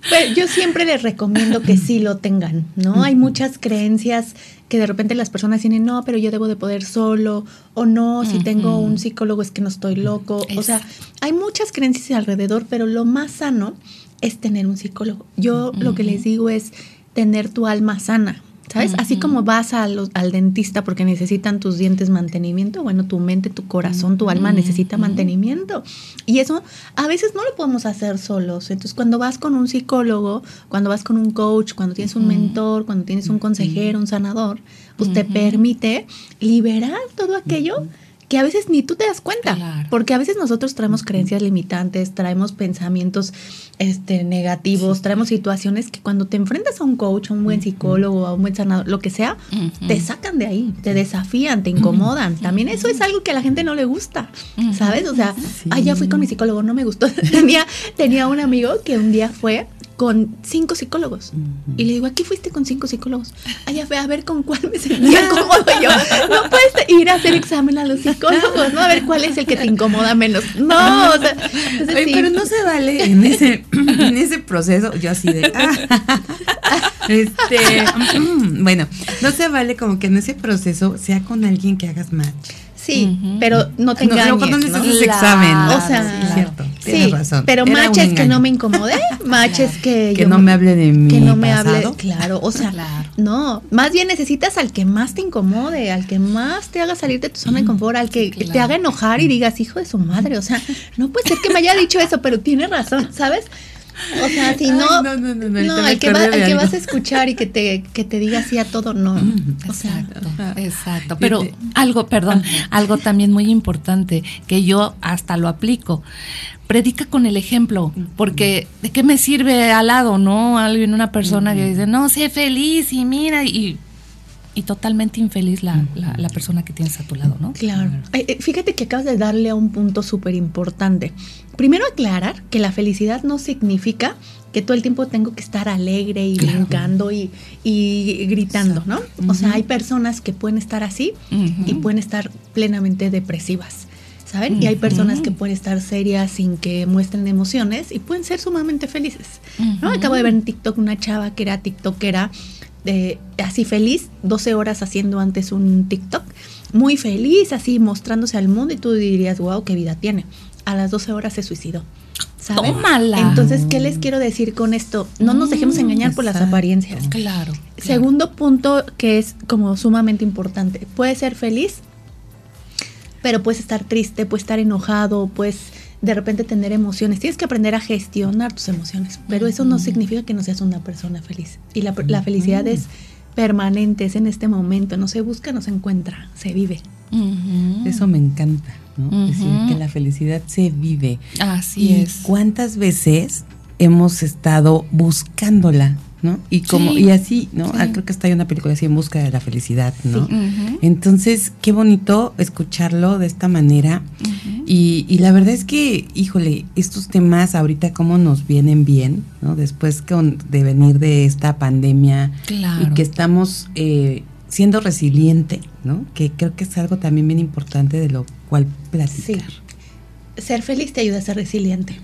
Pues yo siempre les recomiendo que sí lo tengan, ¿no? Hay muchas creencias que de repente las personas tienen, no, pero yo debo de poder solo, o no, si tengo un psicólogo es que no estoy loco. O sea, hay muchas creencias alrededor, pero lo más sano es tener un psicólogo. Yo lo que les digo es tener tu alma sana. ¿Sabes? Así como vas al dentista porque necesitan tus dientes mantenimiento, bueno, tu mente, tu corazón, tu alma necesita mantenimiento. Y eso a veces no lo podemos hacer solos. Entonces, cuando vas con un psicólogo, cuando vas con un coach, cuando tienes un mentor, cuando tienes un consejero, un sanador, pues te permite liberar todo aquello que a veces ni tú te das cuenta, porque a veces nosotros traemos creencias limitantes, traemos pensamientos este, negativos, traemos situaciones que cuando te enfrentas a un coach, a un buen psicólogo, a un buen sanador, lo que sea, te sacan de ahí, te desafían, te incomodan. También eso es algo que a la gente no le gusta, ¿sabes? O sea, ay, ya fui con mi psicólogo, no me gustó. tenía, tenía un amigo que un día fue con cinco psicólogos. Y le digo, aquí fuiste con cinco psicólogos. Allá fue a ver con cuál me sentía cómodo yo. No puedes ir a hacer examen a los psicólogos, ¿no? A ver cuál es el que te incomoda menos. No, o sea, pero no se vale en ese, en ese proceso, yo así de, ah, este, mm, bueno, no se vale como que en ese proceso sea con alguien que hagas match. Sí, pero no te engañes. No, cuando necesitas examen. O sea, sí, cierto, sí, razón. pero matches que no me incomode, matches que que no me hable de mí. Que no me hable, claro, o sea, no, más bien necesitas al que más te incomode, al que más te haga salir de tu zona de confort, al que te haga enojar y digas, hijo de su madre, o sea, no puede ser que me haya dicho eso, pero tiene razón, ¿sabes? O sea, si no, no, no, no, no el, que, que vas a escuchar y que te, que te diga así a todo, no. O exacto, exacto. Pero algo, perdón, algo también muy importante que yo hasta lo aplico. Predica con el ejemplo, porque ¿de qué me sirve al lado, no? Alguien, una persona que dice, no, sé feliz y mira, y y totalmente infeliz la, la, persona que tienes a tu lado, ¿no? Claro. Eh, fíjate que acabas de darle a un punto súper importante. Primero aclarar que la felicidad no significa que todo el tiempo tengo que estar alegre y brincando y, y, gritando, ¿no? O sea, hay personas que pueden estar así y pueden estar plenamente depresivas. ¿Saben? Y hay personas que pueden estar serias sin que muestren emociones y pueden ser sumamente felices. ¿no? Acabo de ver en TikTok una chava que era TikTokera así feliz, 12 horas haciendo antes un TikTok, muy feliz, así mostrándose al mundo y tú dirías, wow, qué vida tiene. A las 12 horas se suicidó. ¿saben? Entonces, ¿qué les quiero decir con esto? No nos dejemos mm, engañar por las apariencias. Claro, Segundo punto que es como sumamente importante. Puedes ser feliz, pero puedes estar triste, puedes estar enojado, puedes de repente tener emociones. Tienes que aprender a gestionar tus emociones, pero eso no significa que no seas una persona feliz. Y la, felicidad es permanente, es en este momento, no se busca, no se encuentra, se vive. Eso me encanta, ¿no? Decir que la felicidad se vive. Así es. ¿Cuántas veces hemos estado buscándola? ¿no? Y como, y así, ¿no? Ah, creo que está ahí una película así en busca de la felicidad, ¿no? Entonces, qué bonito escucharlo de esta manera. Y, y, la verdad es que, híjole, estos temas ahorita cómo nos vienen bien, ¿no? Después de venir de esta pandemia y que estamos eh, siendo resiliente, ¿no? Que creo que es algo también bien importante de lo cual platicar ser feliz te ayuda a ser resiliente.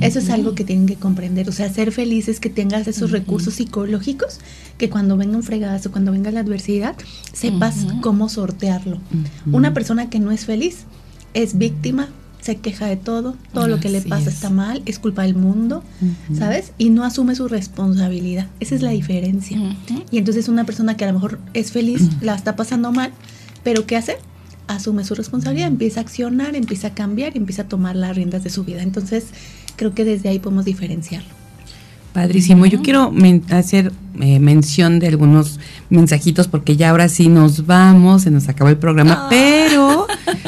Eso es algo que tienen que comprender. O sea, ser feliz es que tengas esos recursos psicológicos que cuando venga un fregazo, cuando venga la adversidad, sepas cómo sortearlo. Una persona que no es feliz es víctima, se queja de todo, todo lo que le pasa está mal, es culpa del mundo, ¿sabes? Y no asume su responsabilidad. Esa es la diferencia. Y entonces una persona que a lo mejor es feliz, la está pasando mal, pero ¿qué hace? asume su responsabilidad, empieza a accionar, empieza a cambiar y empieza a tomar las riendas de su vida. Entonces, creo que desde ahí podemos diferenciarlo. Padrísimo. Yo quiero hacer eh, mención de algunos mensajitos porque ya ahora sí nos vamos, se nos acabó el programa, ah. pero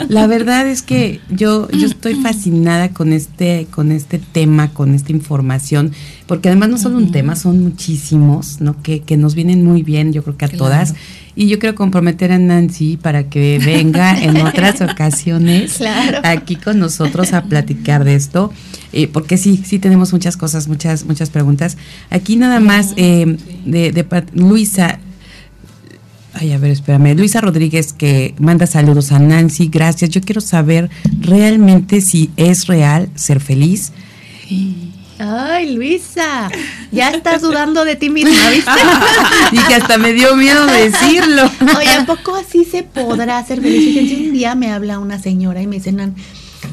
la verdad es que yo, yo estoy fascinada con este, con este tema, con esta información, porque además no solo un tema, son muchísimos, ¿no? Que, que nos vienen muy bien, yo creo que a todas. Y yo quiero comprometer a Nancy para que venga en otras ocasiones aquí con nosotros a platicar de esto, eh, porque sí, sí tenemos muchas cosas, muchas, muchas preguntas. Aquí nada más eh, de, de Luisa, Ay, a ver, espérame. Luisa Rodríguez que manda saludos a Nancy, gracias. Yo quiero saber realmente si es real ser feliz. Ay, Luisa, ya estás dudando de ti misma, ¿viste? y que hasta me dio miedo decirlo. Oye, ¿a poco así se podrá ser feliz? Fíjense, un día me habla una señora y me dice, Nan,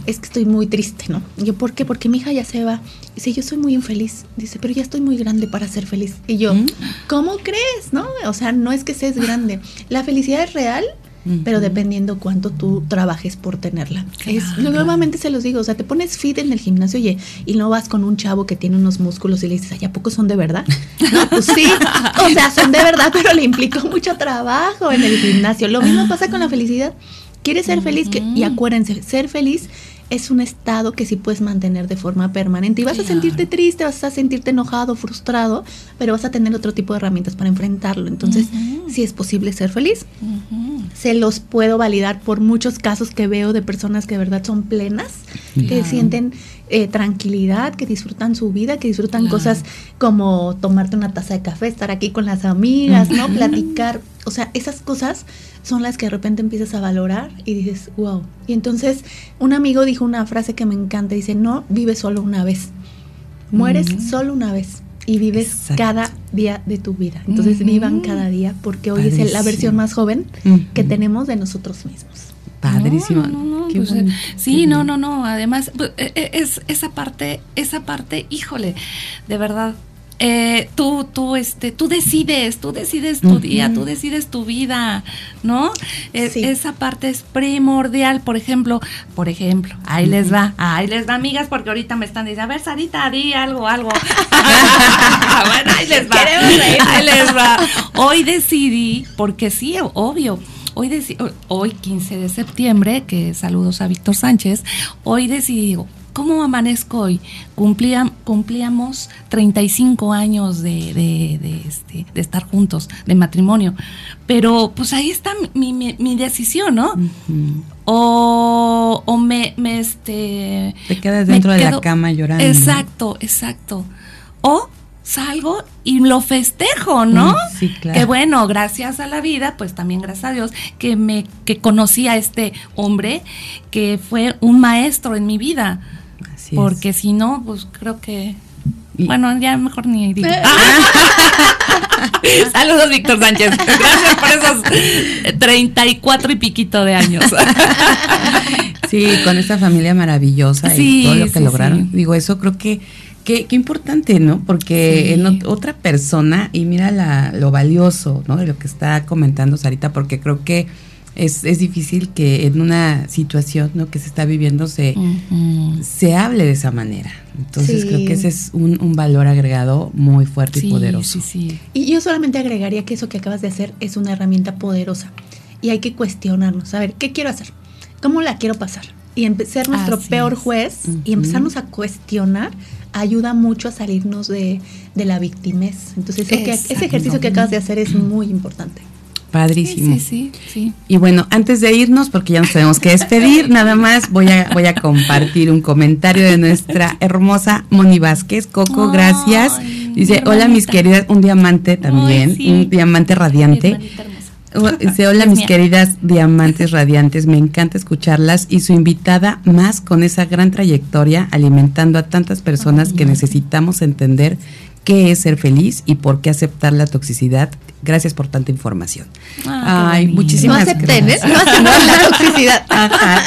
es que estoy muy triste, ¿no? yo, ¿por qué? Porque mi hija ya se va. Dice, yo soy muy infeliz. Dice, pero ya estoy muy grande para ser feliz. Y yo, mm. ¿cómo crees? ¿No? O sea, no es que seas grande. La felicidad es real, pero dependiendo cuánto tú trabajes por tenerla. es, Normalmente se los digo, o sea, te pones fit en el gimnasio oye, y no vas con un chavo que tiene unos músculos y le dices, ay, ¿a poco son de verdad? No, pues sí, o sea, son de verdad, pero le implicó mucho trabajo en el gimnasio. Lo mismo pasa con la felicidad. ¿Quieres ser feliz? Que, y acuérdense, ser feliz es un estado que sí puedes mantener de forma permanente. Y vas a sentirte triste, vas a sentirte enojado, frustrado, pero vas a tener otro tipo de herramientas para enfrentarlo. Entonces, sí es posible ser feliz. Se los puedo validar por muchos casos que veo de personas que de verdad son plenas, que sienten eh, tranquilidad, que disfrutan su vida, que disfrutan cosas como tomarte una taza de café, estar aquí con las amigas, ¿no? Platicar. O sea, esas cosas son las que de repente empiezas a valorar y dices, wow. Y entonces un amigo dijo una frase que me encanta, dice, no vives solo una vez, mueres solo una vez y vives cada día de tu vida. Entonces vivan cada día porque hoy es la versión más joven que tenemos de nosotros mismos. Padrísimo. Pues, eh, sí, no, no, no. Además, pues, eh, eh, es esa parte, esa parte, híjole, de verdad, eh, tú, tú, este, tú decides, tú decides tu día, tú decides tu vida, ¿no? Esa parte es primordial, por ejemplo, por ejemplo, ahí les va, ahí les va, amigas, porque ahorita me están diciendo, a ver, Sarita, di algo, algo. bueno, ahí les va, ahí les va. Hoy decidí, porque sí, obvio, hoy, hoy 15 de septiembre, que saludos a Víctor Sánchez, hoy decidí, ¿Cómo amanezco hoy? cumplíamos 35 años de, de, este, de, estar juntos, de matrimonio. Pero pues ahí está mi, mi, decisión, ¿no? o, o, me, me, este... Te quedas dentro de la cama llorando. Exacto, exacto. O salgo y lo festejo, ¿no? Sí, claro. Que bueno, gracias a la vida, pues también gracias a Dios, que me que conocí a este hombre que fue un maestro en mi vida. Así porque si no, pues creo que bueno, ya mejor ni digo. Saludos, Víctor Sánchez. Gracias por esos 34 y piquito de años. sí, con esta familia maravillosa y todo lo que lograron. Digo, eso creo que Qué, qué, importante, ¿no? Porque en otra persona, y mira la, lo valioso, ¿no? De lo que está comentando Sarita, porque creo que es, es difícil que en una situación ¿no? que se está viviendo se, se hable de esa manera. Entonces creo que ese es un, un valor agregado muy fuerte y poderoso. Y yo solamente agregaría que eso que acabas de hacer es una herramienta poderosa y hay que cuestionarnos, a ver, ¿qué quiero hacer? ¿Cómo la quiero pasar? Y ser nuestro peor juez y empezarnos a cuestionar ayuda mucho a salirnos de, la victimez. Entonces, ese ejercicio que acabas de hacer es muy importante. Padrísimo. Sí, sí, sí, Y bueno, antes de irnos, porque ya nos tenemos que despedir, nada más voy a, voy a compartir un comentario de nuestra hermosa Moni Vázquez. Coco, gracias. Dice, hola mis queridas, un diamante también, un diamante radiante. Dice, hola mis queridas diamantes radiantes, me encanta escucharlas y su invitada más con esa gran trayectoria alimentando a tantas personas que necesitamos entender qué es ser feliz y por qué aceptar la toxicidad. Gracias por tanta información. Ah, Ay, muchísimas no acepten, ¿eh? No acepten la toxicidad. Ajá,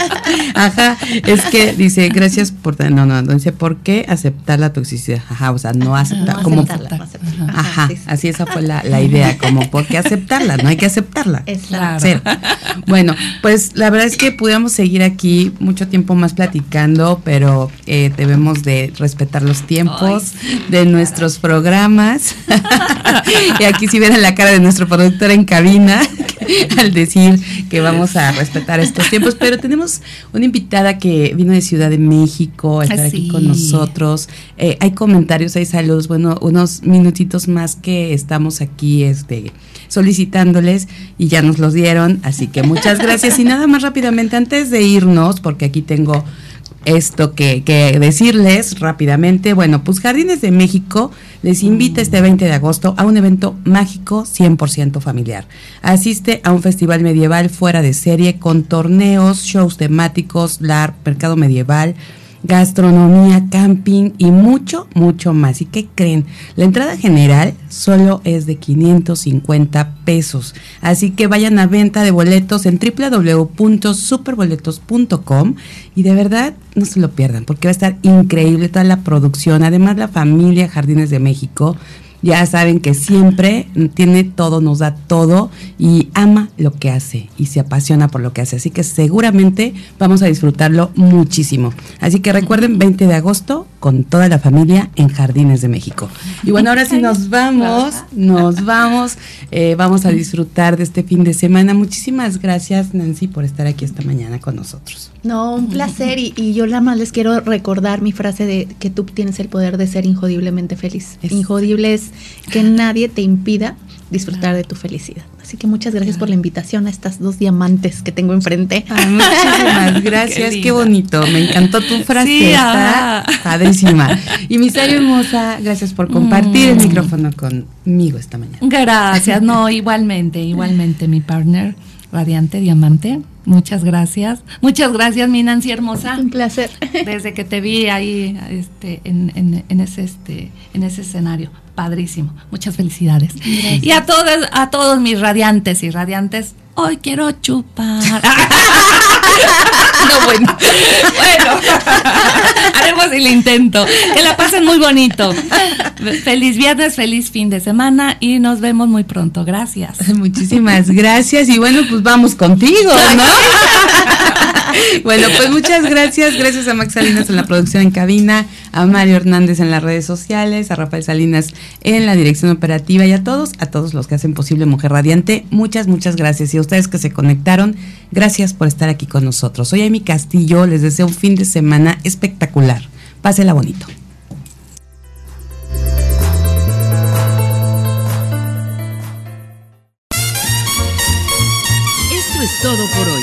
ajá. Es que dice, gracias por... No, no, dice, ¿por qué aceptar la toxicidad? Ajá, o sea, no aceptar. como, aceptarla, Ajá, así esa fue la, la, idea, como, ¿por qué aceptarla? No hay que aceptarla. Exacto. Bueno, pues la verdad es que pudiéramos seguir aquí mucho tiempo más platicando, pero eh, debemos de respetar los tiempos de nuestros programas. y aquí si ven la cara de nuestro productor en cabina al decir que vamos a respetar estos tiempos. Pero tenemos una invitada que vino de Ciudad de México a estar aquí con nosotros. Eh, hay comentarios, hay saludos. Bueno, unos minutitos más que estamos aquí este, solicitándoles y ya nos los dieron. Así que muchas gracias. Y nada más rápidamente, antes de irnos, porque aquí tengo esto que, que, decirles rápidamente. Bueno, pues Jardines de México les invita este 20 de agosto a un evento mágico 100% familiar. Asiste a un festival medieval fuera de serie con torneos, shows temáticos, LAR, mercado medieval gastronomía, camping y mucho, mucho más. ¿Y qué creen? La entrada general solo es de 550 pesos. Así que vayan a venta de boletos en www.superboletos.com y de verdad no se lo pierdan porque va a estar increíble toda la producción. Además la familia Jardines de México ya saben que siempre tiene todo, nos da todo y ama lo que hace y se apasiona por lo que hace. Así que seguramente vamos a disfrutarlo muchísimo. Así que recuerden, 20 de agosto con toda la familia en Jardines de México. Y bueno, ahora sí nos vamos, nos vamos, eh, vamos a disfrutar de este fin de semana. Muchísimas gracias, Nancy, por estar aquí esta mañana con nosotros. No, un placer. Y, yo nada más les quiero recordar mi frase de que tú tienes el poder de ser injodiblemente feliz. Injodible es que nadie te impida disfrutar de tu felicidad. Así que muchas gracias por la invitación a estas dos diamantes que tengo enfrente. muchísimas gracias, qué, bonito. Me encantó tu frase, está padrísima. Y Misario Hermosa, gracias por compartir el mm. micrófono conmigo esta mañana. Gracias, no, igualmente, igualmente mi partner, Radiante Diamante. Muchas gracias. Muchas gracias, mi Nancy hermosa. Un placer. Desde que te vi ahí este, en, en, ese, este, en ese escenario. Padrísimo. Muchas felicidades. Y a todos, a todos mis radiantes y radiantes, hoy quiero chupar. no, bueno. Bueno, haremos el intento. Que la pasen muy bonito. Feliz viernes, feliz fin de semana y nos vemos muy pronto. Gracias. Muchísimas gracias. Y bueno, pues vamos contigo, ¿no? bueno, pues muchas gracias. Gracias a Max Salinas en la producción en cabina, a Mario Hernández en las redes sociales, a Rafael Salinas en la dirección operativa y a todos, a todos los que hacen posible Mujer Radiante. Muchas, muchas gracias. Y a ustedes que se conectaron, gracias por estar aquí con nosotros. Soy Amy Castillo, les deseo un fin de semana espectacular. Pásela bonito. Esto es todo por hoy.